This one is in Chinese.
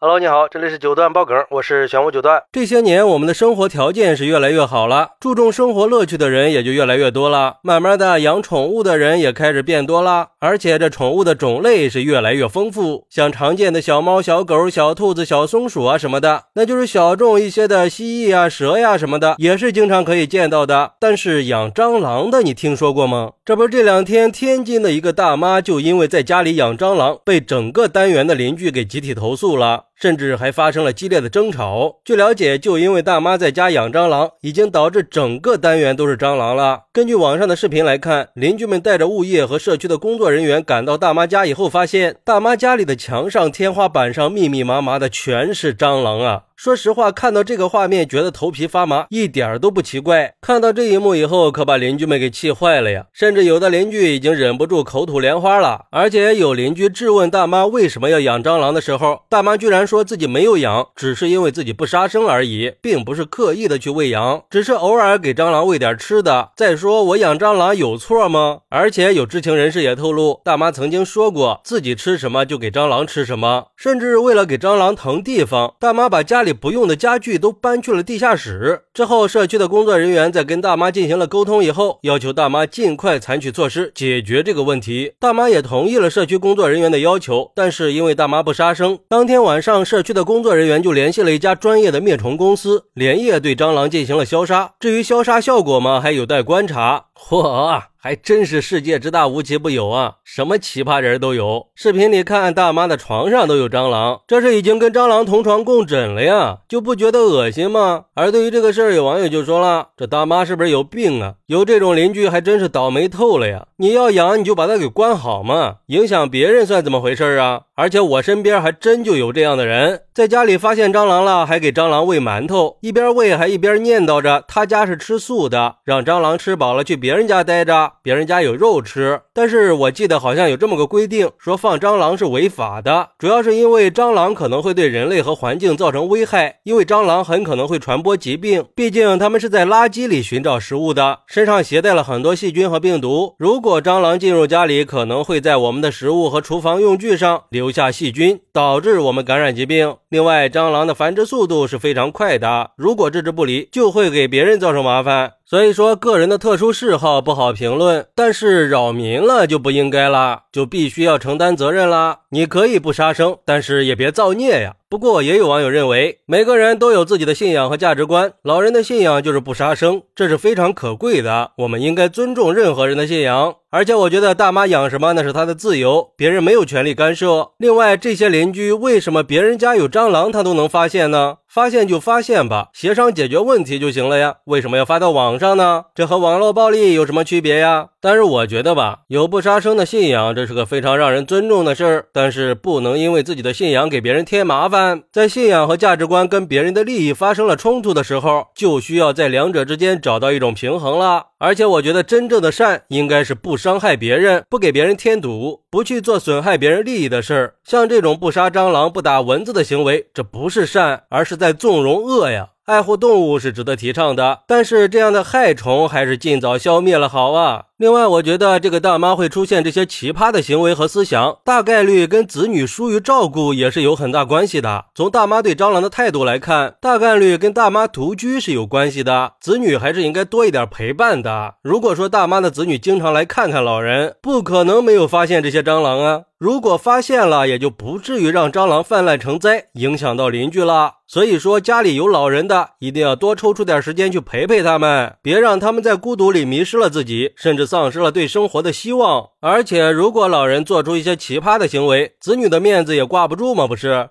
Hello，你好，这里是九段爆梗，我是玄武九段。这些年，我们的生活条件是越来越好了，注重生活乐趣的人也就越来越多了。慢慢的，养宠物的人也开始变多了，而且这宠物的种类是越来越丰富。像常见的小猫、小狗、小兔子、小松鼠啊什么的，那就是小众一些的蜥蜴啊、蛇呀什么的，也是经常可以见到的。但是养蟑螂的，你听说过吗？这不是这两天天津的一个大妈就因为在家里养蟑螂，被整个单元的邻居给集体投诉了。甚至还发生了激烈的争吵。据了解，就因为大妈在家养蟑螂，已经导致整个单元都是蟑螂了。根据网上的视频来看，邻居们带着物业和社区的工作人员赶到大妈家以后，发现大妈家里的墙上、天花板上密密麻麻的全是蟑螂啊！说实话，看到这个画面，觉得头皮发麻，一点都不奇怪。看到这一幕以后，可把邻居们给气坏了呀！甚至有的邻居已经忍不住口吐莲花了。而且有邻居质问大妈为什么要养蟑螂的时候，大妈居然说自己没有养，只是因为自己不杀生而已，并不是刻意的去喂养，只是偶尔给蟑螂喂点吃的。再说我养蟑螂有错吗？而且有知情人士也透露，大妈曾经说过自己吃什么就给蟑螂吃什么，甚至为了给蟑螂腾地方，大妈把家里。不用的家具都搬去了地下室。之后，社区的工作人员在跟大妈进行了沟通以后，要求大妈尽快采取措施解决这个问题。大妈也同意了社区工作人员的要求，但是因为大妈不杀生，当天晚上社区的工作人员就联系了一家专业的灭虫公司，连夜对蟑螂进行了消杀。至于消杀效果嘛，还有待观察。嚯！还真是世界之大无奇不有啊，什么奇葩人都有。视频里看，大妈的床上都有蟑螂，这是已经跟蟑螂同床共枕了呀，就不觉得恶心吗？而对于这个事儿，有网友就说了：“这大妈是不是有病啊？有这种邻居还真是倒霉透了呀！你要养，你就把它给关好嘛，影响别人算怎么回事啊？而且我身边还真就有这样的人，在家里发现蟑螂了，还给蟑螂喂馒头，一边喂还一边念叨着他家是吃素的，让蟑螂吃饱了去别人家待着。”别人家有肉吃，但是我记得好像有这么个规定，说放蟑螂是违法的，主要是因为蟑螂可能会对人类和环境造成危害，因为蟑螂很可能会传播疾病，毕竟它们是在垃圾里寻找食物的，身上携带了很多细菌和病毒。如果蟑螂进入家里，可能会在我们的食物和厨房用具上留下细菌，导致我们感染疾病。另外，蟑螂的繁殖速度是非常快的，如果置之不理，就会给别人造成麻烦。所以说，个人的特殊嗜好不好评论，但是扰民了就不应该啦，就必须要承担责任啦。你可以不杀生，但是也别造孽呀。不过，也有网友认为，每个人都有自己的信仰和价值观。老人的信仰就是不杀生，这是非常可贵的。我们应该尊重任何人的信仰。而且，我觉得大妈养什么那是她的自由，别人没有权利干涉。另外，这些邻居为什么别人家有蟑螂他都能发现呢？发现就发现吧，协商解决问题就行了呀。为什么要发到网上呢？这和网络暴力有什么区别呀？但是我觉得吧，有不杀生的信仰，这是个非常让人尊重的事儿。但是不能因为自己的信仰给别人添麻烦。在信仰和价值观跟别人的利益发生了冲突的时候，就需要在两者之间找到一种平衡了。而且我觉得真正的善应该是不伤害别人，不给别人添堵，不去做损害别人利益的事儿。像这种不杀蟑螂、不打蚊子的行为，这不是善，而是在纵容恶呀。爱护动物是值得提倡的，但是这样的害虫还是尽早消灭了好啊。另外，我觉得这个大妈会出现这些奇葩的行为和思想，大概率跟子女疏于照顾也是有很大关系的。从大妈对蟑螂的态度来看，大概率跟大妈独居是有关系的。子女还是应该多一点陪伴的。如果说大妈的子女经常来看看老人，不可能没有发现这些蟑螂啊。如果发现了，也就不至于让蟑螂泛滥成灾，影响到邻居了。所以说，家里有老人的，一定要多抽出点时间去陪陪他们，别让他们在孤独里迷失了自己，甚至丧失了对生活的希望。而且，如果老人做出一些奇葩的行为，子女的面子也挂不住嘛？不是？